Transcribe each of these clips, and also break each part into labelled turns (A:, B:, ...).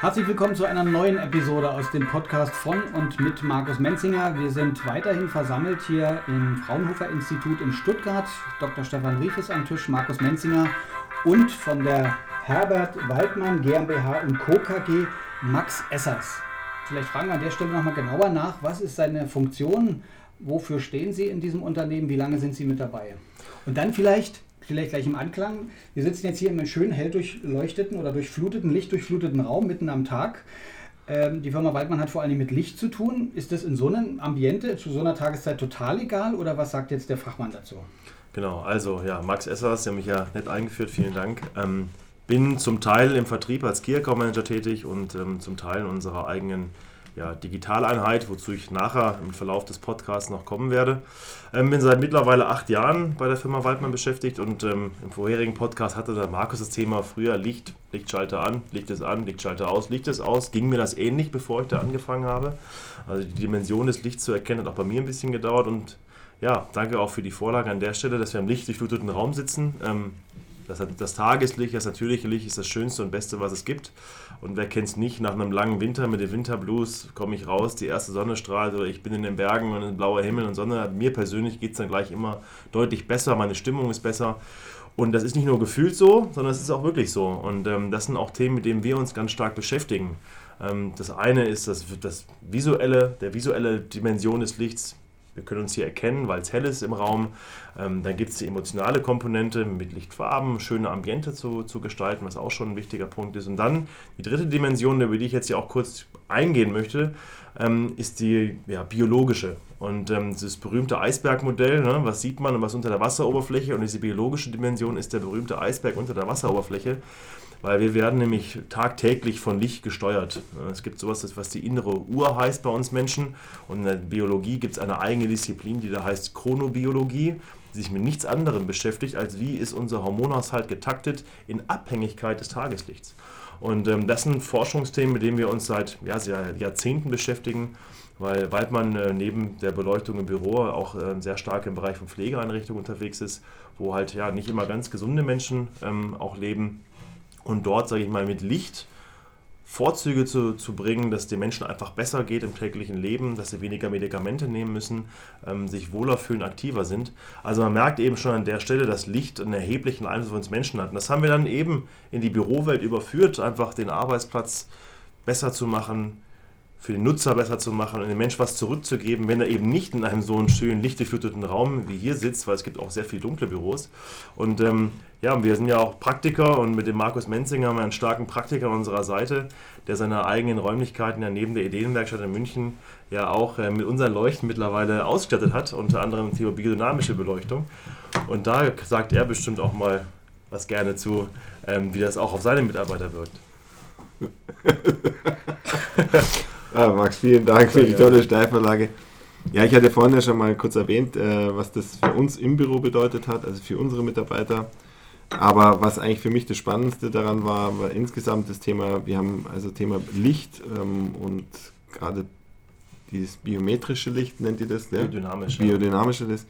A: Herzlich willkommen zu einer neuen Episode aus dem Podcast von und mit Markus Menzinger. Wir sind weiterhin versammelt hier im Fraunhofer Institut in Stuttgart. Dr. Stefan Rief ist am Tisch, Markus Menzinger und von der Herbert Waldmann GmbH und Co. KG Max Essers. Vielleicht fragen wir an der Stelle nochmal genauer nach, was ist seine Funktion, wofür stehen Sie in diesem Unternehmen, wie lange sind Sie mit dabei? Und dann vielleicht vielleicht gleich im Anklang. Wir sitzen jetzt hier in einem schönen hell durchleuchteten oder durchfluteten, lichtdurchfluteten Raum mitten am Tag. Ähm, die Firma Waldmann hat vor allem mit Licht zu tun. Ist das in so einem Ambiente zu so einer Tageszeit total egal oder was sagt jetzt der Fachmann dazu?
B: Genau, also ja, Max Essers, Sie haben mich ja nett eingeführt, vielen Dank. Ähm, bin zum Teil im Vertrieb als Key Account Manager tätig und ähm, zum Teil in unserer eigenen ja, Digitaleinheit, wozu ich nachher im Verlauf des Podcasts noch kommen werde. Ähm, bin seit mittlerweile acht Jahren bei der Firma Waldmann beschäftigt und ähm, im vorherigen Podcast hatte der Markus das Thema früher Licht, Lichtschalter an, Licht es an, Lichtschalter aus, Licht es aus. Ging mir das ähnlich, bevor ich da angefangen habe. Also die Dimension des Lichts zu erkennen hat auch bei mir ein bisschen gedauert und ja, danke auch für die Vorlage an der Stelle, dass wir im lichtdurchfluteten Raum sitzen. Ähm, das, das Tageslicht, das natürliche Licht ist das Schönste und Beste, was es gibt. Und wer kennt es nicht, nach einem langen Winter mit dem Winterblues komme ich raus, die erste Sonne strahlt oder ich bin in den Bergen und blauer Himmel und Sonne. Mir persönlich geht es dann gleich immer deutlich besser, meine Stimmung ist besser. Und das ist nicht nur gefühlt so, sondern es ist auch wirklich so. Und ähm, das sind auch Themen, mit denen wir uns ganz stark beschäftigen. Ähm, das eine ist das, das visuelle, der visuelle Dimension des Lichts. Wir können uns hier erkennen, weil es hell ist im Raum. Ähm, dann gibt es die emotionale Komponente mit Lichtfarben, schöne Ambiente zu, zu gestalten, was auch schon ein wichtiger Punkt ist. Und dann die dritte Dimension, über die ich jetzt ja auch kurz eingehen möchte, ähm, ist die ja, biologische. Und ähm, das berühmte Eisbergmodell, ne, was sieht man und was unter der Wasseroberfläche? Und diese biologische Dimension ist der berühmte Eisberg unter der Wasseroberfläche weil wir werden nämlich tagtäglich von Licht gesteuert. Es gibt sowas, was die innere Uhr heißt bei uns Menschen und in der Biologie gibt es eine eigene Disziplin, die da heißt Chronobiologie, die sich mit nichts anderem beschäftigt, als wie ist unser Hormonhaushalt getaktet in Abhängigkeit des Tageslichts. Und ähm, das sind Forschungsthemen, mit denen wir uns seit ja, Jahrzehnten beschäftigen, weil Waldmann äh, neben der Beleuchtung im Büro auch äh, sehr stark im Bereich von Pflegeeinrichtungen unterwegs ist, wo halt ja nicht immer ganz gesunde Menschen ähm, auch leben und dort, sage ich mal, mit Licht Vorzüge zu, zu bringen, dass den Menschen einfach besser geht im täglichen Leben, dass sie weniger Medikamente nehmen müssen, ähm, sich wohler fühlen, aktiver sind. Also man merkt eben schon an der Stelle, dass Licht einen erheblichen Einfluss auf uns Menschen hat. Und das haben wir dann eben in die Bürowelt überführt, einfach den Arbeitsplatz besser zu machen, für den Nutzer besser zu machen und dem Mensch was zurückzugeben, wenn er eben nicht in einem so einen schönen, lichtgefluteten Raum wie hier sitzt, weil es gibt auch sehr viele dunkle Büros. Und ähm, ja, wir sind ja auch Praktiker und mit dem Markus Menzinger haben wir einen starken Praktiker an unserer Seite, der seine eigenen Räumlichkeiten ja neben der Ideenwerkstatt in München ja auch äh, mit unseren Leuchten mittlerweile ausgestattet hat, unter anderem die biodynamische Beleuchtung. Und da sagt er bestimmt auch mal was gerne zu, ähm, wie das auch auf seine Mitarbeiter wirkt.
C: Ah, Max, vielen Dank für die tolle Steilvorlage. Ja, ich hatte vorhin ja schon mal kurz erwähnt, äh, was das für uns im Büro bedeutet hat, also für unsere Mitarbeiter. Aber was eigentlich für mich das Spannendste daran war, war insgesamt das Thema, wir haben also Thema Licht ähm, und gerade dieses biometrische Licht, nennt ihr das?
B: Ne? Biodynamische.
C: Biodynamische Licht.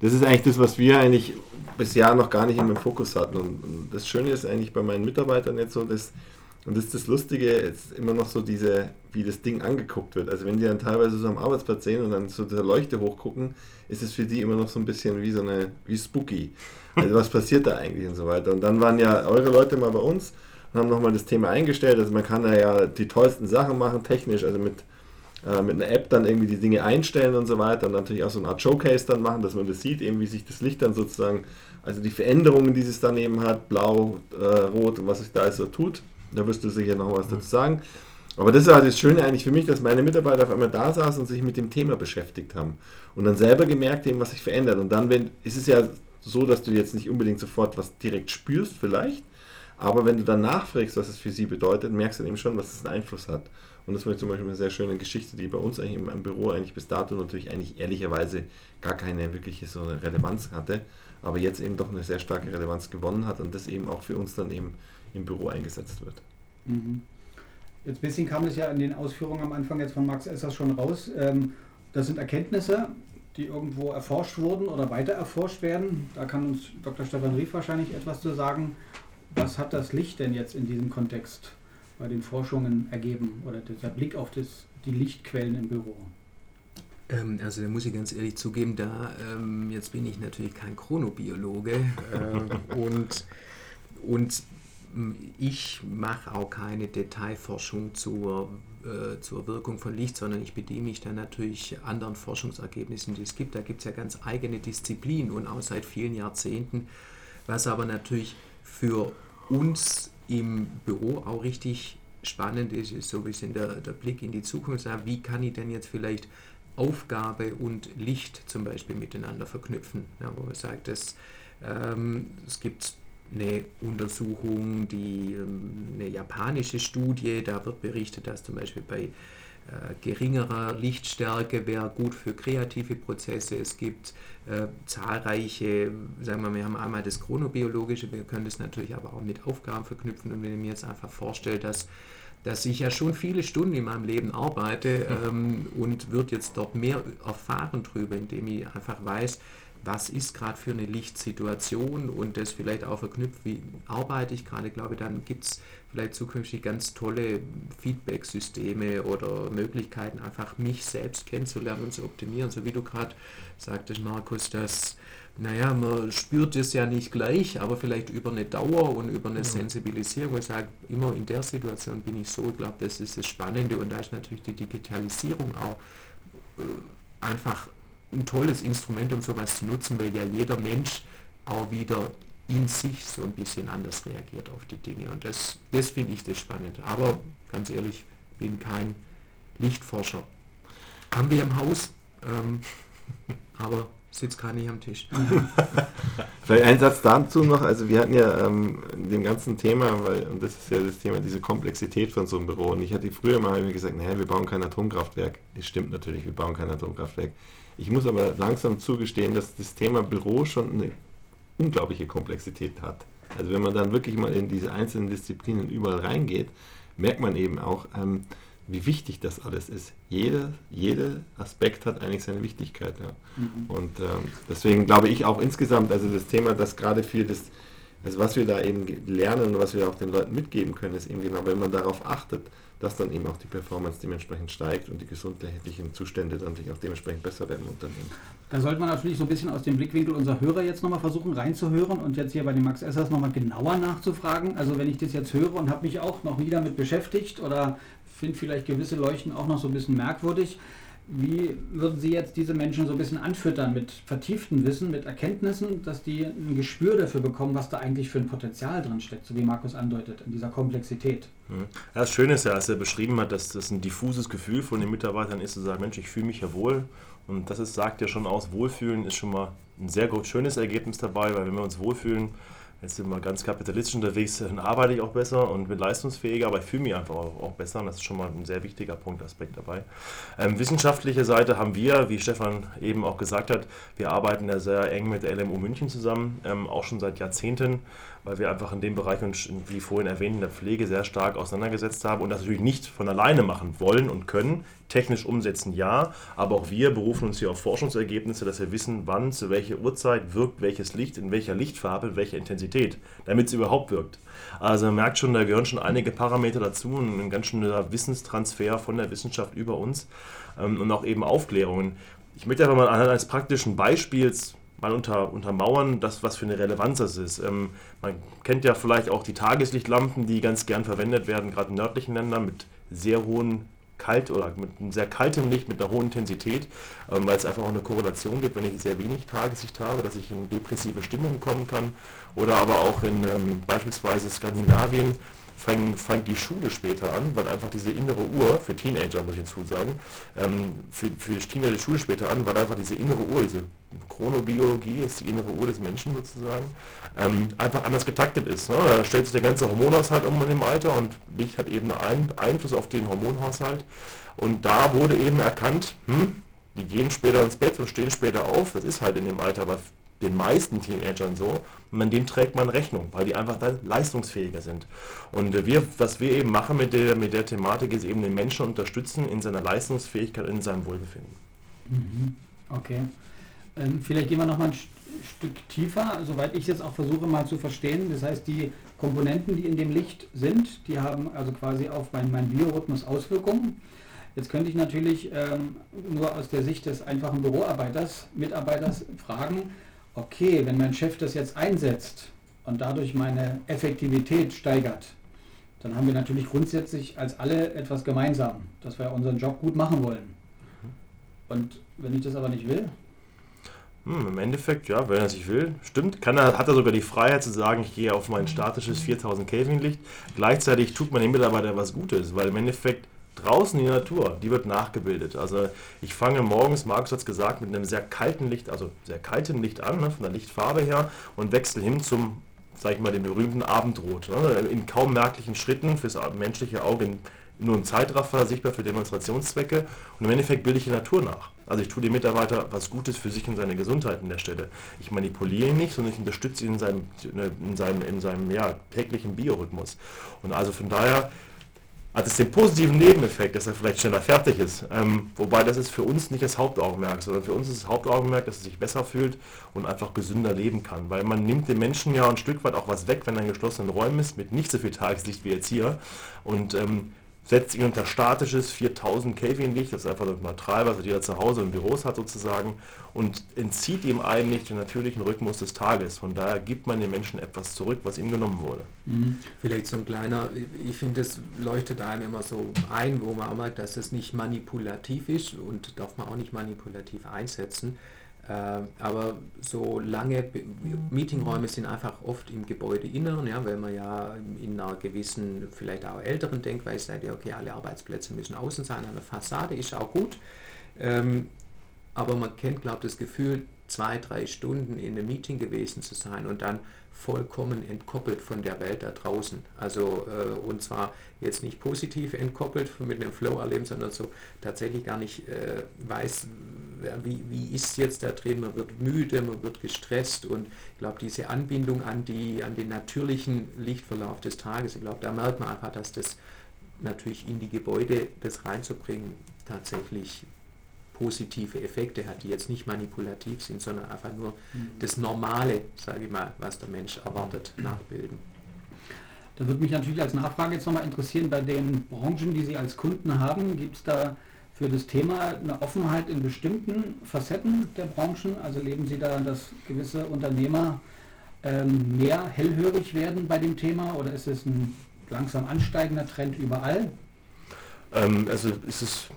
C: Das ist eigentlich das, was wir eigentlich bisher noch gar nicht in im Fokus hatten. Und das Schöne ist eigentlich bei meinen Mitarbeitern jetzt so, dass und das ist das Lustige, ist immer noch so diese, wie das Ding angeguckt wird. Also wenn die dann teilweise so am Arbeitsplatz sehen und dann so der Leuchte hochgucken, ist es für die immer noch so ein bisschen wie so eine, wie spooky. Also was passiert da eigentlich und so weiter. Und dann waren ja eure Leute mal bei uns und haben nochmal das Thema eingestellt. Also man kann da ja die tollsten Sachen machen, technisch, also mit, äh, mit einer App dann irgendwie die Dinge einstellen und so weiter und natürlich auch so eine Art Showcase dann machen, dass man das sieht, eben wie sich das Licht dann sozusagen, also die Veränderungen, die es dann eben hat, blau, äh, rot und was sich da alles so tut da wirst du sicher noch was dazu sagen. Aber das ist halt das Schöne eigentlich für mich, dass meine Mitarbeiter auf einmal da saßen und sich mit dem Thema beschäftigt haben. Und dann selber gemerkt haben, was sich verändert. Und dann wenn, ist es ja so, dass du jetzt nicht unbedingt sofort was direkt spürst, vielleicht. Aber wenn du dann nachfragst, was es für sie bedeutet, merkst du eben schon, was es einen Einfluss hat. Und das war zum Beispiel eine sehr schöne Geschichte, die bei uns eigentlich im, Büro eigentlich bis dato natürlich eigentlich ehrlicherweise gar keine wirkliche so Relevanz hatte, aber jetzt eben doch eine sehr starke Relevanz gewonnen hat und das eben auch für uns dann eben im Büro eingesetzt wird.
A: Mhm. Jetzt ein bisschen kam es ja in den Ausführungen am Anfang jetzt von Max Essers schon raus. Ähm, das sind Erkenntnisse, die irgendwo erforscht wurden oder weiter erforscht werden. Da kann uns Dr. Stefan Rief wahrscheinlich etwas zu sagen. Was hat das Licht denn jetzt in diesem Kontext bei den Forschungen ergeben oder der Blick auf das, die Lichtquellen im Büro?
D: Ähm, also da muss ich ganz ehrlich zugeben, da ähm, jetzt bin ich natürlich kein Chronobiologe äh, und, und ich mache auch keine Detailforschung zur, äh, zur Wirkung von Licht, sondern ich bediene mich dann natürlich anderen Forschungsergebnissen, die es gibt. Da gibt es ja ganz eigene Disziplinen und auch seit vielen Jahrzehnten, was aber natürlich für uns im Büro auch richtig spannend ist, ist so ein bisschen der, der Blick in die Zukunft. Wie kann ich denn jetzt vielleicht Aufgabe und Licht zum Beispiel miteinander verknüpfen? Ja, wo man sagt, dass, ähm, es gibt eine Untersuchung, die, ähm, eine japanische Studie, da wird berichtet, dass zum Beispiel bei äh, geringerer Lichtstärke wäre gut für kreative Prozesse. Es gibt äh, zahlreiche, sagen wir, wir haben einmal das chronobiologische, wir können das natürlich aber auch mit Aufgaben verknüpfen. Und wenn ich mir jetzt einfach vorstelle, dass dass ich ja schon viele Stunden in meinem Leben arbeite ähm, und wird jetzt dort mehr erfahren drüber, indem ich einfach weiß, was ist gerade für eine Lichtsituation und das vielleicht auch verknüpft, wie arbeite ich gerade, glaube dann gibt es vielleicht zukünftig ganz tolle Feedback-Systeme oder Möglichkeiten, einfach mich selbst kennenzulernen und zu optimieren, so wie du gerade sagtest, Markus, dass, naja, man spürt es ja nicht gleich, aber vielleicht über eine Dauer und über eine ja. Sensibilisierung. Ich sage, immer in der Situation bin ich so, ich glaube, das ist das Spannende und da ist natürlich die Digitalisierung auch äh, einfach ein tolles Instrument, um sowas zu nutzen, weil ja jeder Mensch auch wieder in sich so ein bisschen anders reagiert auf die Dinge. Und das, das finde ich das spannend. Aber ganz ehrlich, bin kein Lichtforscher. Haben wir im Haus, ähm, aber sitzt gar nicht am Tisch.
C: Vielleicht ein Satz dazu noch, also wir hatten ja ähm, dem ganzen Thema, weil, und das ist ja das Thema, diese Komplexität von so einem Büro. Und ich hatte früher mal gesagt, naja, wir bauen kein Atomkraftwerk. Das stimmt natürlich, wir bauen kein Atomkraftwerk. Ich muss aber langsam zugestehen, dass das Thema Büro schon eine unglaubliche Komplexität hat. Also wenn man dann wirklich mal in diese einzelnen Disziplinen überall reingeht, merkt man eben auch, ähm, wie wichtig das alles ist. Jeder, jeder Aspekt hat eigentlich seine Wichtigkeit. Ja. Mhm. Und ähm, deswegen glaube ich auch insgesamt, also das Thema, das gerade viel das, also was wir da eben lernen und was wir auch den Leuten mitgeben können, ist eben genau, wenn man darauf achtet, dass dann eben auch die Performance dementsprechend steigt und die gesundheitlichen Zustände dann sich auch dementsprechend besser werden im Unternehmen.
A: Da sollte man natürlich so ein bisschen aus dem Blickwinkel unserer Hörer jetzt nochmal versuchen reinzuhören und jetzt hier bei den Max Essers nochmal genauer nachzufragen. Also wenn ich das jetzt höre und habe mich auch noch nie damit beschäftigt oder finde vielleicht gewisse Leuchten auch noch so ein bisschen merkwürdig, wie würden Sie jetzt diese Menschen so ein bisschen anfüttern mit vertieftem Wissen, mit Erkenntnissen, dass die ein Gespür dafür bekommen, was da eigentlich für ein Potenzial drin steckt, so wie Markus andeutet, in dieser Komplexität?
B: Mhm. Ja, das Schöne ist ja, als er beschrieben hat, dass das ein diffuses Gefühl von den Mitarbeitern ist, zu sagen, Mensch, ich fühle mich ja wohl. Und das ist, sagt ja schon aus, Wohlfühlen ist schon mal ein sehr schönes Ergebnis dabei, weil wenn wir uns wohlfühlen, Jetzt sind wir ganz kapitalistisch unterwegs, dann arbeite ich auch besser und bin leistungsfähiger, aber ich fühle mich einfach auch, besser und das ist schon mal ein sehr wichtiger Punkt, Aspekt dabei. Ähm, wissenschaftliche Seite haben wir, wie Stefan eben auch gesagt hat, wir arbeiten ja sehr eng mit der LMU München zusammen, ähm, auch schon seit Jahrzehnten weil wir einfach in dem Bereich uns, wie vorhin erwähnt, in der Pflege sehr stark auseinandergesetzt haben und das natürlich nicht von alleine machen wollen und können. Technisch umsetzen ja, aber auch wir berufen uns hier auf Forschungsergebnisse, dass wir wissen, wann, zu welcher Uhrzeit wirkt welches Licht, in welcher Lichtfarbe, in welcher Intensität, damit es überhaupt wirkt. Also man merkt schon, da gehören schon einige Parameter dazu und ein ganz schöner Wissenstransfer von der Wissenschaft über uns ähm, und auch eben Aufklärungen. Ich möchte einfach mal anhand eines praktischen Beispiels mal unter, untermauern, das, was für eine Relevanz das ist. Ähm, man kennt ja vielleicht auch die Tageslichtlampen, die ganz gern verwendet werden, gerade in nördlichen Ländern mit sehr hohen kalt oder mit einem sehr kaltem Licht, mit einer hohen Intensität, ähm, weil es einfach auch eine Korrelation gibt, wenn ich sehr wenig Tageslicht habe, dass ich in depressive Stimmung kommen kann. Oder aber auch in ähm, beispielsweise Skandinavien fangen, fängt die Schule später an, weil einfach diese innere Uhr, für Teenager muss ich hinzusagen, ähm, für, für Teenager die Schule später an, weil einfach diese innere Uhr, diese Chronobiologie ist die innere Uhr des Menschen sozusagen, ähm, einfach anders getaktet ist. Ne? Da stellt sich der ganze Hormonhaushalt um in dem Alter und Licht hat eben einen Einfluss auf den Hormonhaushalt. Und da wurde eben erkannt, hm, die gehen später ins Bett und stehen später auf, das ist halt in dem Alter bei den meisten Teenagern so, und an dem trägt man Rechnung, weil die einfach dann leistungsfähiger sind. Und äh, wir, was wir eben machen mit der, mit der Thematik, ist eben den Menschen unterstützen in seiner Leistungsfähigkeit, in seinem Wohlbefinden.
A: Mhm. Okay. Ähm, vielleicht gehen wir nochmal Stück tiefer, soweit ich jetzt auch versuche mal zu verstehen. Das heißt, die Komponenten, die in dem Licht sind, die haben also quasi auf meinen mein Biorhythmus Auswirkungen. Jetzt könnte ich natürlich ähm, nur aus der Sicht des einfachen Büroarbeiters, Mitarbeiters fragen, okay, wenn mein Chef das jetzt einsetzt und dadurch meine Effektivität steigert, dann haben wir natürlich grundsätzlich als alle etwas gemeinsam, dass wir unseren Job gut machen wollen. Und wenn ich das aber nicht will?
B: Hm, Im Endeffekt, ja, wenn er sich will, stimmt, kann er, hat er sogar die Freiheit zu sagen, ich gehe auf mein statisches 4000 Kelvin Licht. Gleichzeitig tut man den Mitarbeiter was Gutes, weil im Endeffekt draußen die Natur, die wird nachgebildet. Also ich fange morgens, Markus hat es gesagt, mit einem sehr kalten Licht, also sehr kalten Licht an, ne, von der Lichtfarbe her und wechsle hin zum, sag ich mal, dem berühmten Abendrot. Ne, in kaum merklichen Schritten fürs menschliche Auge nur ein Zeitraffer, sichtbar für Demonstrationszwecke und im Endeffekt bilde ich die Natur nach. Also ich tue dem Mitarbeiter was Gutes für sich und seine Gesundheit an der Stelle. Ich manipuliere ihn nicht, sondern ich unterstütze ihn in seinem, in seinem, in seinem ja, täglichen Biorhythmus. Und also von daher hat es den positiven Nebeneffekt, dass er vielleicht schneller fertig ist. Ähm, wobei das ist für uns nicht das Hauptaugenmerk, sondern für uns ist das Hauptaugenmerk, dass er sich besser fühlt und einfach gesünder leben kann. Weil man nimmt dem Menschen ja ein Stück weit auch was weg, wenn er in geschlossenen Räumen ist, mit nicht so viel Tageslicht wie jetzt hier. Und ähm, setzt ihn unter statisches 4000 Kelvin Licht, das ist einfach neutral, was jeder zu Hause in Büros hat sozusagen, und entzieht ihm eigentlich den natürlichen Rhythmus des Tages. Von daher gibt man den Menschen etwas zurück, was ihm genommen wurde.
D: Mhm. Vielleicht so ein kleiner, ich finde, es leuchtet einem immer so ein, wo man auch merkt, dass es nicht manipulativ ist und darf man auch nicht manipulativ einsetzen. Äh, aber so lange Meetingräume sind einfach oft im Gebäudeinneren, ja, weil man ja in einer gewissen, vielleicht auch älteren Denkweise sagt, ja, okay, alle Arbeitsplätze müssen außen sein, eine Fassade ist auch gut. Ähm, aber man kennt, glaube ich, das Gefühl, zwei, drei Stunden in einem Meeting gewesen zu sein und dann vollkommen entkoppelt von der Welt da draußen. Also äh, und zwar jetzt nicht positiv entkoppelt mit einem Flow erleben, sondern so tatsächlich gar nicht äh, weiß, wie, wie ist jetzt da drin, man wird müde, man wird gestresst und ich glaube diese Anbindung an, die, an den natürlichen Lichtverlauf des Tages, ich glaube da merkt man einfach, dass das natürlich in die Gebäude das reinzubringen tatsächlich positive Effekte hat, die jetzt nicht manipulativ sind, sondern einfach nur mhm. das Normale, sage ich mal, was der Mensch erwartet, nachbilden.
A: Da würde mich natürlich als Nachfrage jetzt nochmal interessieren, bei den Branchen, die Sie als Kunden haben, gibt es da für das Thema eine Offenheit in bestimmten Facetten der Branchen? Also leben Sie da, dass gewisse Unternehmer ähm, mehr hellhörig werden bei dem Thema oder ist es ein langsam ansteigender Trend überall?
B: Ähm, also ist es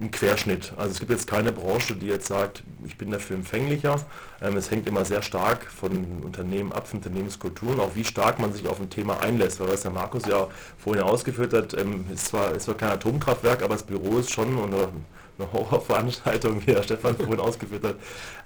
B: ein Querschnitt. Also es gibt jetzt keine Branche, die jetzt sagt, ich bin dafür empfänglicher. Ähm, es hängt immer sehr stark von Unternehmen ab, von Unternehmenskulturen, auch wie stark man sich auf ein Thema einlässt. Weil was der Markus ja vorhin ausgeführt hat, ähm, ist, zwar, ist zwar kein Atomkraftwerk, aber das Büro ist schon, oder eine Horrorveranstaltung, wie Herr Stefan vorhin ausgeführt hat.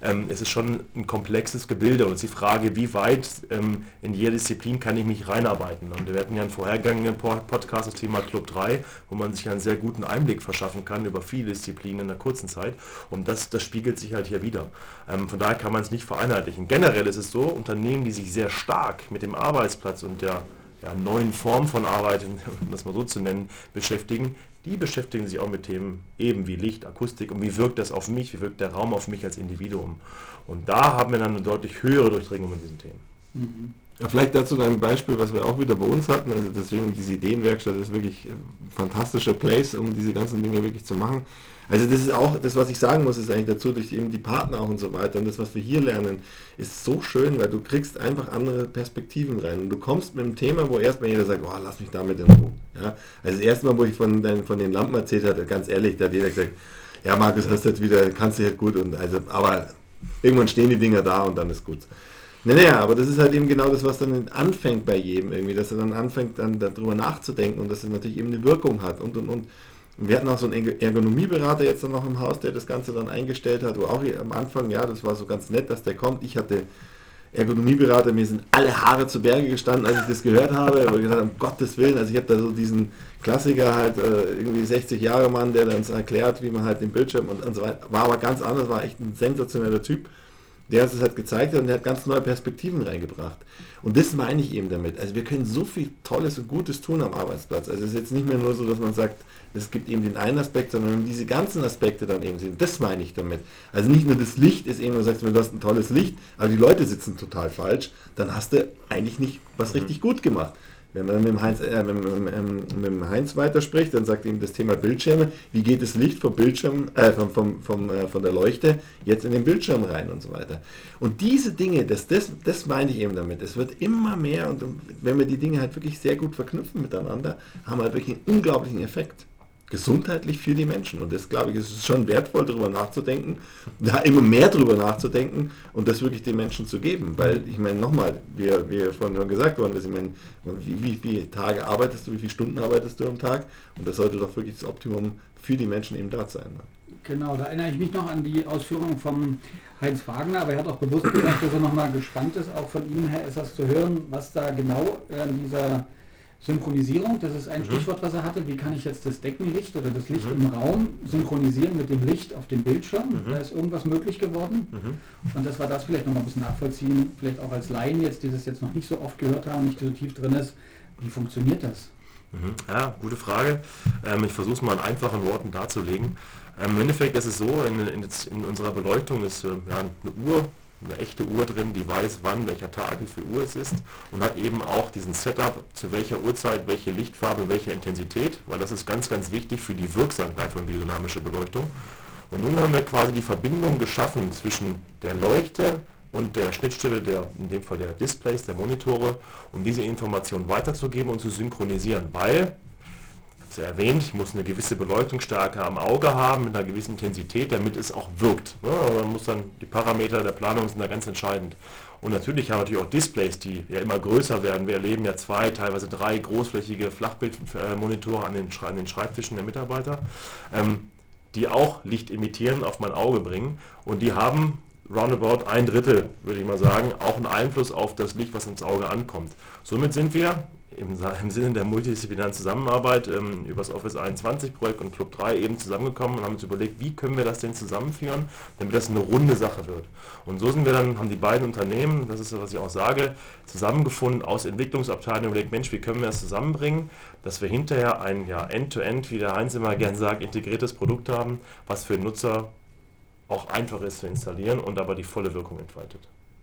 B: Ähm, es ist schon ein komplexes Gebilde und es ist die Frage, wie weit ähm, in jeder Disziplin kann ich mich reinarbeiten. Und wir hatten ja einen vorhergehenden Podcast, das Thema Club 3, wo man sich einen sehr guten Einblick verschaffen kann über viele Disziplinen in einer kurzen Zeit. Und das, das spiegelt sich halt hier wieder. Ähm, von daher kann man es nicht vereinheitlichen. Generell ist es so, Unternehmen, die sich sehr stark mit dem Arbeitsplatz und der ja, neuen Form von Arbeit, um das mal so zu nennen, beschäftigen, die beschäftigen sich auch mit Themen eben wie Licht, Akustik und wie wirkt das auf mich, wie wirkt der Raum auf mich als Individuum. Und da haben wir dann eine deutlich höhere Durchdringung in diesen Themen.
C: Mhm. Ja, vielleicht dazu ein Beispiel, was wir auch wieder bei uns hatten. Also deswegen diese Ideenwerkstatt ist wirklich ein fantastischer Place, um diese ganzen Dinge wirklich zu machen. Also das ist auch, das was ich sagen muss, ist eigentlich dazu, durch eben die Partner auch und so weiter und das, was wir hier lernen, ist so schön, weil du kriegst einfach andere Perspektiven rein. Und du kommst mit einem Thema, wo erstmal jeder sagt, oh, lass mich damit in Ruhe. Ja? Also das erste Mal, wo ich von, den, von den Lampen erzählt hatte, ganz ehrlich, da hat jeder gesagt, ja Markus, hast du jetzt wieder, kannst du jetzt gut und also, aber irgendwann stehen die Dinger da und dann ist gut. Naja, aber das ist halt eben genau das, was dann anfängt bei jedem irgendwie, dass er dann anfängt, dann darüber nachzudenken und dass es natürlich eben eine Wirkung hat und und und. Wir hatten auch so einen Ergonomieberater jetzt noch im Haus, der das Ganze dann eingestellt hat, wo auch am Anfang, ja, das war so ganz nett, dass der kommt. Ich hatte Ergonomieberater, mir sind alle Haare zu Berge gestanden, als ich das gehört habe. Aber gesagt, um Gottes Willen, also ich habe da so diesen Klassiker halt, äh, irgendwie 60 Jahre Mann, der dann erklärt, wie man halt den Bildschirm und, und so weiter. War aber ganz anders, war echt ein sensationeller Typ. Der uns das halt gezeigt hat und der hat ganz neue Perspektiven reingebracht. Und das meine ich eben damit. Also wir können so viel Tolles und Gutes tun am Arbeitsplatz. Also es ist jetzt nicht mehr nur so, dass man sagt, es gibt eben den einen Aspekt, sondern diese ganzen Aspekte dann eben sind. Das meine ich damit. Also nicht nur das Licht ist eben, du sagst, du hast ein tolles Licht, aber die Leute sitzen total falsch, dann hast du eigentlich nicht was richtig gut gemacht. Wenn man mit dem Heinz, äh, mit, mit, mit, dem Heinz weiterspricht, dann sagt ihm das Thema Bildschirme, wie geht das Licht vom Bildschirm, äh, vom, vom, vom, äh, von der Leuchte jetzt in den Bildschirm rein und so weiter. Und diese Dinge, das, das, das meine ich eben damit. Es wird immer mehr und wenn wir die Dinge halt wirklich sehr gut verknüpfen miteinander, haben wir halt wirklich einen unglaublichen Effekt gesundheitlich für die Menschen. Und das, glaube ich, ist schon wertvoll, darüber nachzudenken, da immer mehr darüber nachzudenken und das wirklich den Menschen zu geben. Weil, ich meine, nochmal, wie, wie vorhin schon gesagt worden ist, ich meine, wie, wie viele Tage arbeitest du, wie viele Stunden arbeitest du am Tag? Und das sollte doch wirklich das Optimum für die Menschen eben da sein. Ne?
A: Genau, da erinnere ich mich noch an die Ausführungen von Heinz Wagner, aber er hat auch bewusst gesagt, dass er nochmal gespannt ist, auch von Ihnen, Herr Essers, zu hören, was da genau in dieser Synchronisierung, das ist ein mhm. Stichwort, was er hatte. Wie kann ich jetzt das Deckenlicht oder das Licht mhm. im Raum synchronisieren mit dem Licht auf dem Bildschirm? Mhm. Da ist irgendwas möglich geworden. Mhm. Und das war das vielleicht nochmal ein bisschen nachvollziehen, vielleicht auch als Laien jetzt, die das jetzt noch nicht so oft gehört haben, nicht so tief drin ist. Wie funktioniert das?
B: Mhm. Ja, gute Frage. Ähm, ich versuche es mal in einfachen Worten darzulegen. Ähm, Im Endeffekt ist es so, in, in, in unserer Beleuchtung ist äh, ja, eine Uhr eine echte Uhr drin, die weiß, wann, welcher Tag, wie viel Uhr es ist und hat eben auch diesen Setup, zu welcher Uhrzeit, welche Lichtfarbe, welche Intensität, weil das ist ganz, ganz wichtig für die Wirksamkeit von biodynamischer Beleuchtung. Und nun haben wir quasi die Verbindung geschaffen zwischen der Leuchte und der Schnittstelle, der, in dem Fall der Displays, der Monitore, um diese Information weiterzugeben und zu synchronisieren, weil ja erwähnt, ich muss eine gewisse Beleuchtungsstärke am Auge haben, mit einer gewissen Intensität, damit es auch wirkt. Ne? Man muss dann, die Parameter der Planung sind da ganz entscheidend. Und natürlich haben wir natürlich auch Displays, die ja immer größer werden. Wir erleben ja zwei, teilweise drei großflächige Flachbildmonitore an den, an den Schreibtischen der Mitarbeiter, ähm, die auch Licht imitieren, auf mein Auge bringen. Und die haben roundabout ein Drittel, würde ich mal sagen, auch einen Einfluss auf das Licht, was ins Auge ankommt. Somit sind wir im, im Sinne der multidisziplinären Zusammenarbeit ähm, über das Office 21 Projekt und Club 3 eben zusammengekommen und haben uns überlegt, wie können wir das denn zusammenführen, damit das eine runde Sache wird. Und so sind wir dann, haben die beiden Unternehmen, das ist was ich auch sage, zusammengefunden aus Entwicklungsabteilungen überlegt, Mensch, wie können wir das zusammenbringen, dass wir hinterher ein ja, End-to-End, wie der Heinz immer gern sagt, integriertes Produkt haben, was für Nutzer auch einfach ist zu installieren und aber die volle Wirkung entfaltet.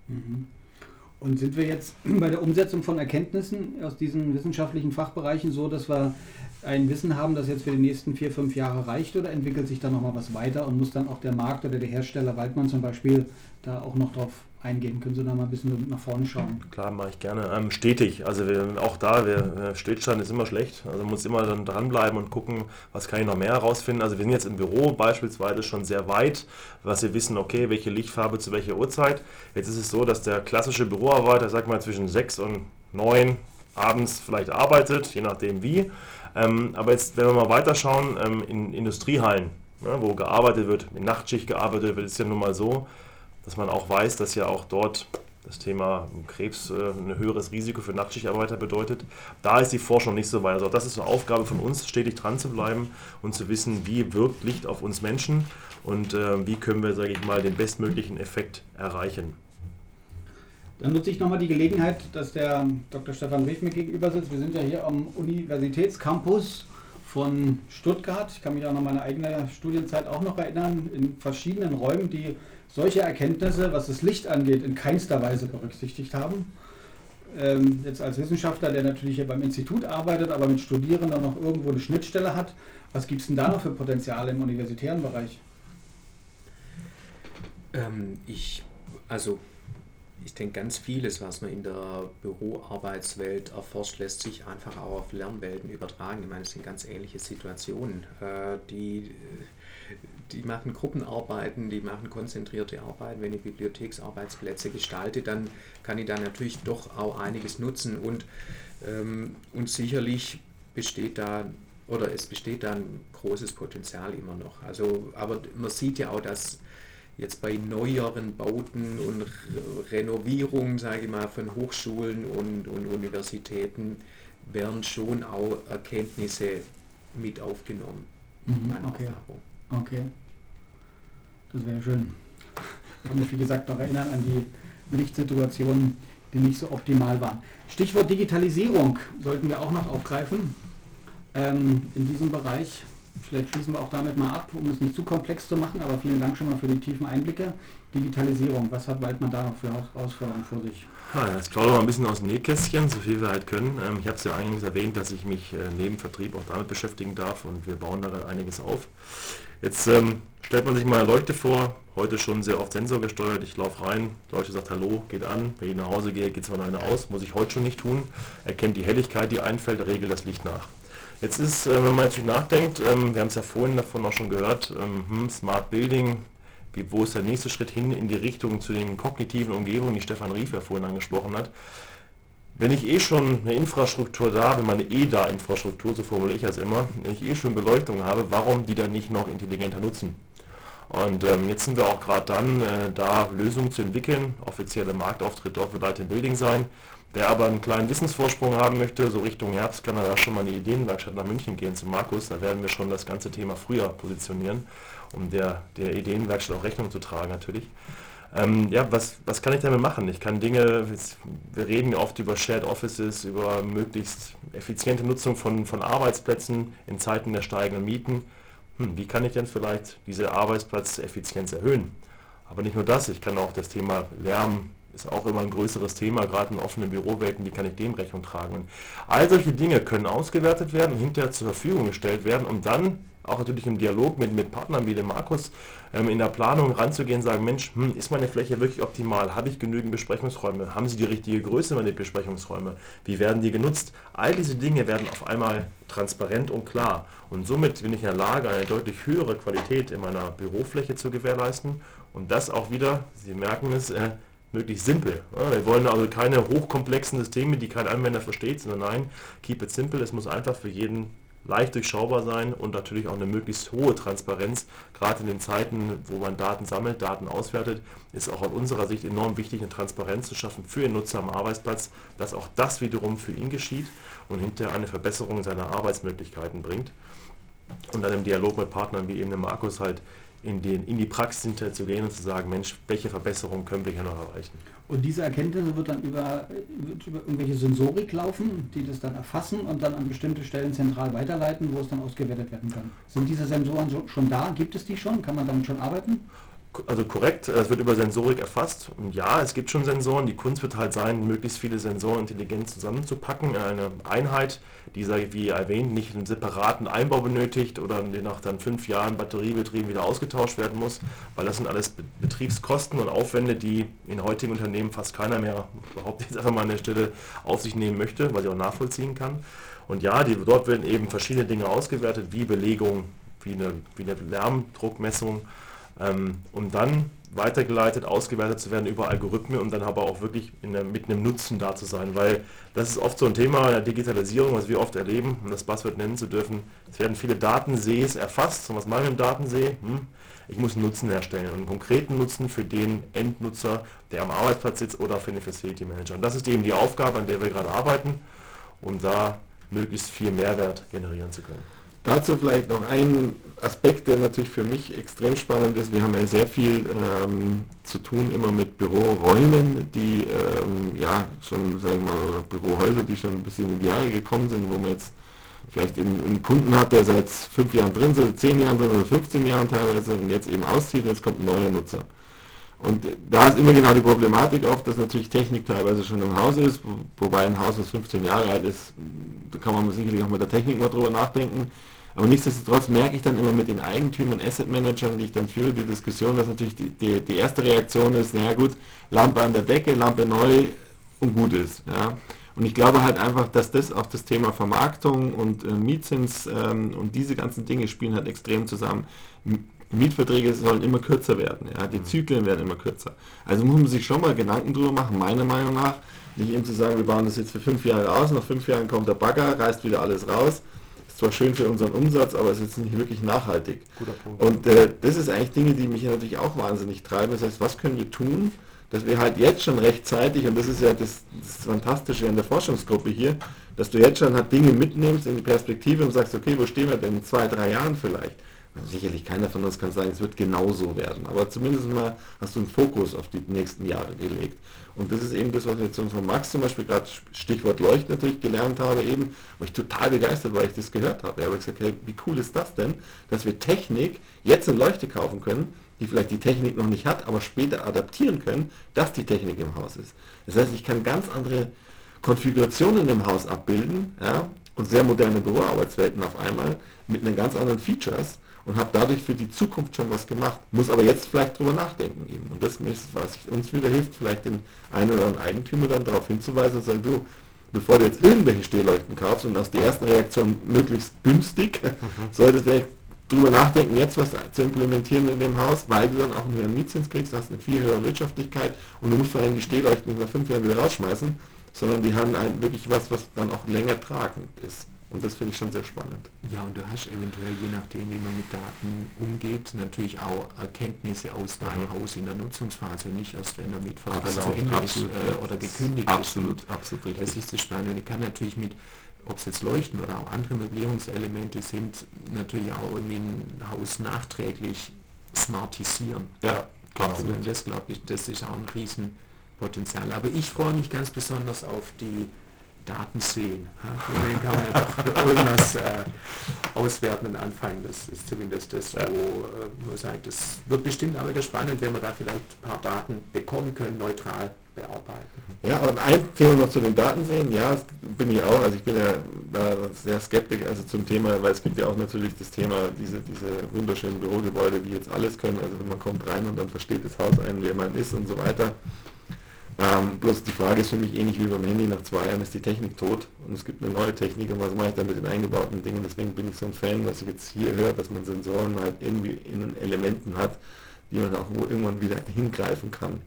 A: Mhm. Und sind wir jetzt bei der Umsetzung von Erkenntnissen aus diesen wissenschaftlichen Fachbereichen so, dass wir ein Wissen haben, das jetzt für die nächsten vier, fünf Jahre reicht? Oder entwickelt sich da nochmal was weiter und muss dann auch der Markt oder der Hersteller Waldmann zum Beispiel da auch noch drauf eingehen? Können Sie da mal ein bisschen nach vorne schauen?
B: Klar, mache ich gerne. Ähm, stetig. Also wir, auch da, wir, Stillstand ist immer schlecht. Also man muss immer dann dranbleiben und gucken, was kann ich noch mehr herausfinden. Also wir sind jetzt im Büro beispielsweise schon sehr weit, was wir wissen, okay, welche Lichtfarbe zu welcher Uhrzeit. Jetzt ist es so, dass der klassische Büroarbeiter, sag mal, zwischen 6 und 9 abends vielleicht arbeitet, je nachdem wie. Ähm, aber jetzt, wenn wir mal weiterschauen, ähm, in Industriehallen, ne, wo gearbeitet wird, in Nachtschicht gearbeitet wird, ist ja nun mal so, dass man auch weiß, dass ja auch dort das Thema Krebs äh, ein höheres Risiko für Nachtschichtarbeiter bedeutet. Da ist die Forschung nicht so weit. Also das ist eine Aufgabe von uns, stetig dran zu bleiben und zu wissen, wie wirkt Licht auf uns Menschen und äh, wie können wir, sage ich mal, den bestmöglichen Effekt erreichen.
A: Dann nutze ich nochmal die Gelegenheit, dass der Dr. Stefan Rief mir gegenüber sitzt. Wir sind ja hier am Universitätscampus von Stuttgart. Ich kann mich auch noch meine eigene Studienzeit auch noch erinnern, in verschiedenen Räumen, die solche Erkenntnisse, was das Licht angeht, in keinster Weise berücksichtigt haben. Ähm, jetzt als Wissenschaftler, der natürlich hier beim Institut arbeitet, aber mit Studierenden noch irgendwo eine Schnittstelle hat, was gibt es denn da noch für Potenziale im universitären Bereich?
D: Ähm, ich, also ich denke, ganz vieles, was man in der Büroarbeitswelt erforscht, lässt sich einfach auch auf Lernwelten übertragen. Ich meine, es sind ganz ähnliche Situationen. Äh, die, die machen Gruppenarbeiten, die machen konzentrierte Arbeiten. Wenn ich Bibliotheksarbeitsplätze gestalte, dann kann ich da natürlich doch auch einiges nutzen. Und, ähm, und sicherlich besteht da oder es besteht da ein großes Potenzial immer noch. Also, aber man sieht ja auch, dass jetzt bei neueren Bauten und Renovierungen, sage ich mal, von Hochschulen und, und Universitäten werden schon auch Erkenntnisse mit aufgenommen.
A: Mhm, okay. Okay. Das wäre schön. kann mich wie gesagt noch erinnern an die Lichtsituationen, die nicht so optimal waren. Stichwort Digitalisierung sollten wir auch noch aufgreifen ähm, in diesem Bereich. Vielleicht schließen wir auch damit mal ab, um es nicht zu komplex zu machen, aber vielen Dank schon mal für die tiefen Einblicke. Digitalisierung, was hat Waldmann da noch für Herausforderungen vor sich?
B: Ja, jetzt plaudern wir ein bisschen aus dem Nähkästchen, so viel wir halt können. Ähm, ich habe es ja eingangs erwähnt, dass ich mich äh, neben Vertrieb auch damit beschäftigen darf und wir bauen da einiges auf. Jetzt ähm, stellt man sich mal eine Leuchte vor, heute schon sehr oft sensorgesteuert. Ich laufe rein, Leuchte sagt Hallo, geht an. Wenn ich nach Hause gehe, geht es von alleine aus. Muss ich heute schon nicht tun. Erkennt die Helligkeit, die einfällt, regelt das Licht nach. Jetzt ist, äh, wenn man natürlich nachdenkt, ähm, wir haben es ja vorhin davon auch schon gehört, ähm, hm, Smart Building, wo ist der nächste Schritt hin in die Richtung zu den kognitiven Umgebungen, die Stefan Rief ja vorhin angesprochen hat. Wenn ich eh schon eine Infrastruktur da habe, meine EDA-Infrastruktur, so formuliere ich das immer, wenn ich eh schon Beleuchtung habe, warum die dann nicht noch intelligenter nutzen? Und ähm, jetzt sind wir auch gerade dann, äh, da Lösungen zu entwickeln. Offizielle Marktauftritt dort wird halt im Building sein. Wer aber einen kleinen Wissensvorsprung haben möchte, so Richtung Herbst, kann er da schon mal eine Ideenwerkstatt nach München gehen zu Markus. Da werden wir schon das ganze Thema früher positionieren, um der, der Ideenwerkstatt auch Rechnung zu tragen natürlich. Ähm, ja, was, was kann ich damit machen? Ich kann Dinge, wir reden oft über Shared Offices, über möglichst effiziente Nutzung von, von Arbeitsplätzen in Zeiten der steigenden Mieten. Hm, wie kann ich denn vielleicht diese Arbeitsplatzeffizienz erhöhen? Aber nicht nur das, ich kann auch das Thema Lärm ist auch immer ein größeres Thema, gerade in offenen Bürowelten, wie kann ich dem Rechnung tragen. All solche Dinge können ausgewertet werden hinterher zur Verfügung gestellt werden, um dann auch natürlich im Dialog mit, mit Partnern wie dem Markus in der Planung ranzugehen, sagen, Mensch, hm, ist meine Fläche wirklich optimal? Habe ich genügend Besprechungsräume? Haben sie die richtige Größe meine Besprechungsräume? Wie werden die genutzt? All diese Dinge werden auf einmal transparent und klar. Und somit bin ich in der Lage, eine deutlich höhere Qualität in meiner Bürofläche zu gewährleisten. Und das auch wieder, Sie merken es, äh, möglichst simpel. Wir wollen also keine hochkomplexen Systeme, die kein Anwender versteht, sondern nein, keep it simple. Es muss einfach für jeden leicht durchschaubar sein und natürlich auch eine möglichst hohe Transparenz. Gerade in den Zeiten, wo man Daten sammelt, Daten auswertet, ist auch aus unserer Sicht enorm wichtig, eine Transparenz zu schaffen für den Nutzer am Arbeitsplatz, dass auch das wiederum für ihn geschieht und hinterher eine Verbesserung seiner Arbeitsmöglichkeiten bringt. Und dann im Dialog mit Partnern wie eben der Markus halt in, den, in die Praxis hinterher zu gehen und zu sagen, Mensch, welche Verbesserungen können wir hier noch erreichen.
A: Und diese Erkenntnisse wird dann über, wird über irgendwelche Sensorik laufen, die das dann erfassen und dann an bestimmte Stellen zentral weiterleiten, wo es dann ausgewertet werden kann. Sind diese Sensoren schon da? Gibt es die schon? Kann man damit schon arbeiten?
B: Also korrekt, es wird über Sensorik erfasst. Und ja, es gibt schon Sensoren. Die Kunst wird halt sein, möglichst viele Sensoren intelligent zusammenzupacken in eine Einheit, die, wie erwähnt, nicht einen separaten Einbau benötigt oder nach dann fünf Jahren Batteriebetrieben wieder ausgetauscht werden muss, weil das sind alles Betriebskosten und Aufwände, die in heutigen Unternehmen fast keiner mehr, überhaupt jetzt einfach mal an der Stelle, auf sich nehmen möchte, weil sie auch nachvollziehen kann. Und ja, die, dort werden eben verschiedene Dinge ausgewertet, wie Belegung, wie eine, wie eine Lärmdruckmessung, ähm, um dann weitergeleitet, ausgewertet zu werden über Algorithmen und dann aber auch wirklich der, mit einem Nutzen da zu sein, weil das ist oft so ein Thema der Digitalisierung, was wir oft erleben, um das Buzzword nennen zu dürfen. Es werden viele Datensees erfasst. Und was machen wir im Datensee? Hm, ich muss einen Nutzen herstellen, einen konkreten Nutzen für den Endnutzer, der am Arbeitsplatz sitzt oder für den Facility Manager. Und das ist eben die Aufgabe, an der wir gerade arbeiten, um da möglichst viel Mehrwert generieren zu können.
C: Dazu vielleicht noch ein Aspekt, der natürlich für mich extrem spannend ist. Wir haben ja sehr viel ähm, zu tun immer mit Büroräumen, die ähm, ja schon, sagen wir mal, Bürohäuser, die schon ein bisschen in die Jahre gekommen sind, wo man jetzt vielleicht einen, Kunden hat, der seit fünf Jahren drin ist, zehn Jahren drin oder 15 Jahren teilweise und jetzt eben auszieht und jetzt kommt ein neuer Nutzer. Und da ist immer genau die Problematik oft, dass natürlich Technik teilweise schon im Haus ist, wobei ein Haus, das 15 Jahre alt ist, da kann man sicherlich auch mit der Technik mal drüber nachdenken. Aber nichtsdestotrotz merke ich dann immer mit den Eigentümern, Asset Managern, die ich dann führe, die Diskussion, dass natürlich die, die, die erste Reaktion ist, naja gut, Lampe an der Decke, Lampe neu und gut ist. Ja. Und ich glaube halt einfach, dass das auch das Thema Vermarktung und äh, Mietzins ähm, und diese ganzen Dinge spielen halt extrem zusammen. Mietverträge sollen immer kürzer werden, ja, die mhm. Zyklen werden immer kürzer. Also muss man sich schon mal Gedanken drüber machen, meiner Meinung nach, nicht eben zu sagen, wir bauen das jetzt für fünf Jahre aus, nach fünf Jahren kommt der Bagger, reißt wieder alles raus, zwar schön für unseren Umsatz, aber es ist nicht wirklich nachhaltig. Und äh, das ist eigentlich Dinge, die mich natürlich auch wahnsinnig treiben. Das heißt, was können wir tun, dass wir halt jetzt schon rechtzeitig, und das ist ja das, das Fantastische in der Forschungsgruppe hier, dass du jetzt schon halt Dinge mitnimmst in die Perspektive und sagst, okay, wo stehen wir denn in zwei, drei Jahren vielleicht? Sicherlich keiner von uns kann sagen, es wird genauso werden, aber zumindest mal hast du einen Fokus auf die nächsten Jahre gelegt. Und das ist eben das, was ich jetzt von Max zum Beispiel gerade Stichwort Leucht natürlich gelernt habe, eben, wo ich total begeistert war, weil ich das gehört habe. Er habe gesagt, hey, wie cool ist das denn, dass wir Technik jetzt eine Leuchte kaufen können, die vielleicht die Technik noch nicht hat, aber später adaptieren können, dass die Technik im Haus ist. Das heißt, ich kann ganz andere Konfigurationen im Haus abbilden ja, und sehr moderne Büroarbeitswelten auf einmal mit einen ganz anderen Features und habe dadurch für die Zukunft schon was gemacht, muss aber jetzt vielleicht drüber nachdenken eben. Und das ist, was uns wieder hilft, vielleicht den einen oder anderen Eigentümer dann darauf hinzuweisen und sagen, du, bevor du jetzt irgendwelche Stehleuchten kaufst und aus der ersten Reaktion möglichst günstig, mhm. solltest du drüber nachdenken, jetzt was zu implementieren in dem Haus, weil du dann auch einen höheren Mietzins kriegst, hast eine viel höhere Wirtschaftlichkeit und du musst vor allem die Stehleuchten nach fünf Jahren wieder rausschmeißen, sondern die haben halt wirklich was, was dann auch länger tragend ist. Und das finde ich schon sehr spannend.
D: Ja, und du hast eventuell, je nachdem, wie man mit Daten umgeht, natürlich auch Erkenntnisse aus deinem mhm. Haus in der Nutzungsphase, nicht erst wenn der Mietvertrag zu Ende ist äh, oder gekündigt
C: absolut,
D: ist.
C: Absolut,
D: absolut. Das ist das Spannende. Ich kann natürlich mit, ob es jetzt Leuchten oder auch andere Möblierungselemente sind, natürlich auch irgendwie ein Haus nachträglich smartisieren.
C: Ja,
D: klar. Also das glaube ich, das ist auch ein Riesenpotenzial. Aber ich freue mich ganz besonders auf die Daten sehen. Ja? kann man einfach irgendwas äh, auswerten und anfangen. Das ist zumindest das, wo äh, man sagt, das wird bestimmt aber wieder spannend, wenn wir da vielleicht ein paar Daten bekommen können, neutral bearbeiten.
C: Ja, und ein Thema noch zu den Daten sehen, ja, bin ich auch, also ich bin ja da sehr skeptisch also zum Thema, weil es gibt ja auch natürlich das Thema, diese, diese wunderschönen Bürogebäude, die jetzt alles können, also man kommt rein und dann versteht das Haus einen, wer man ist und so weiter. Ähm, bloß die Frage ist für mich ähnlich wie beim Handy, nach zwei Jahren ist die Technik tot und es gibt eine neue Technik und was mache ich dann mit den eingebauten Dingen? Deswegen bin ich so ein Fan, was ich jetzt hier höre, dass man Sensoren halt irgendwie in den Elementen hat, die man auch irgendwann wieder hingreifen kann.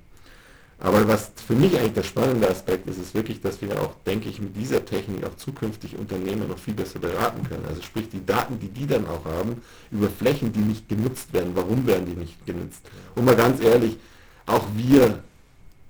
C: Aber was für mich eigentlich der spannende Aspekt ist, ist wirklich, dass wir auch, denke ich, mit dieser Technik auch zukünftig Unternehmen noch viel besser beraten können. Also sprich, die Daten, die die dann auch haben, über Flächen, die nicht genutzt werden, warum werden die nicht genutzt? Und mal ganz ehrlich, auch wir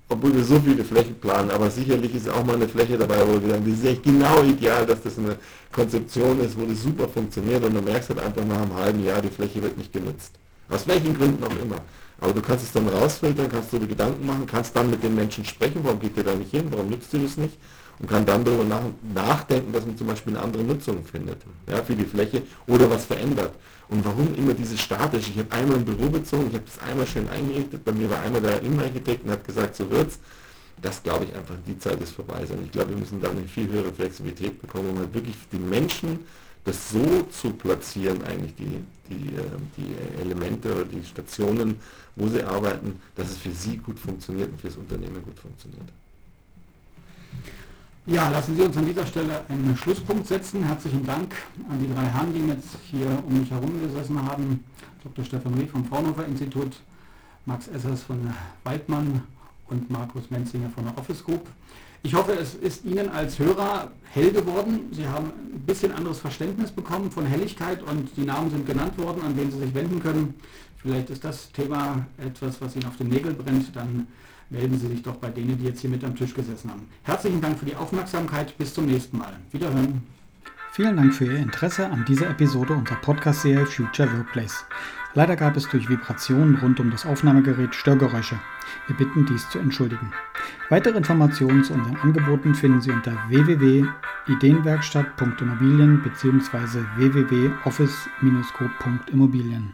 C: obwohl wir so viele Flächen planen, aber sicherlich ist auch mal eine Fläche dabei, wo wir sagen, das ist echt genau ideal, dass das eine Konzeption ist, wo das super funktioniert und du merkst halt einfach nach einem halben Jahr, die Fläche wird nicht genutzt. Aus welchen Gründen auch immer. Aber du kannst es dann rausfiltern, kannst du dir Gedanken machen, kannst dann mit den Menschen sprechen, warum geht ihr da nicht hin, warum nützt ihr das nicht und kann dann darüber nach, nachdenken, dass man zum Beispiel eine andere Nutzung findet ja, für die Fläche oder was verändert. Und warum immer dieses statisch? Ich habe einmal ein Büro bezogen, ich habe das einmal schön eingerichtet, bei mir war einmal der Innenarchitekt und hat gesagt, so wird's. Das glaube ich einfach, die Zeit ist vorbei. Und ich glaube, wir müssen da eine viel höhere Flexibilität bekommen, um halt wirklich die Menschen das so zu platzieren, eigentlich die, die, äh, die Elemente oder die Stationen, wo sie arbeiten, dass es für sie gut funktioniert und für das Unternehmen gut funktioniert.
A: Ja, lassen Sie uns an dieser Stelle einen Schlusspunkt setzen. Herzlichen Dank an die drei Herren, die jetzt hier um mich herum gesessen haben. Dr. Stefan Ried vom Fraunhofer Institut, Max Essers von Weidmann und Markus Menzinger von der Office Group. Ich hoffe, es ist Ihnen als Hörer hell geworden. Sie haben ein bisschen anderes Verständnis bekommen von Helligkeit und die Namen sind genannt worden, an wen Sie sich wenden können. Vielleicht ist das Thema etwas, was Ihnen auf den Nägeln brennt. Dann melden Sie sich doch bei denen, die jetzt hier mit am Tisch gesessen haben. Herzlichen Dank für die Aufmerksamkeit. Bis zum nächsten Mal. Wiederhören. Vielen Dank für Ihr Interesse an dieser Episode unserer Podcast-Serie Future Workplace. Leider gab es durch Vibrationen rund um das Aufnahmegerät Störgeräusche. Wir bitten dies zu entschuldigen. Weitere Informationen zu unseren Angeboten finden Sie unter www.ideenwerkstatt.immobilien bzw. www.office-co.immobilien.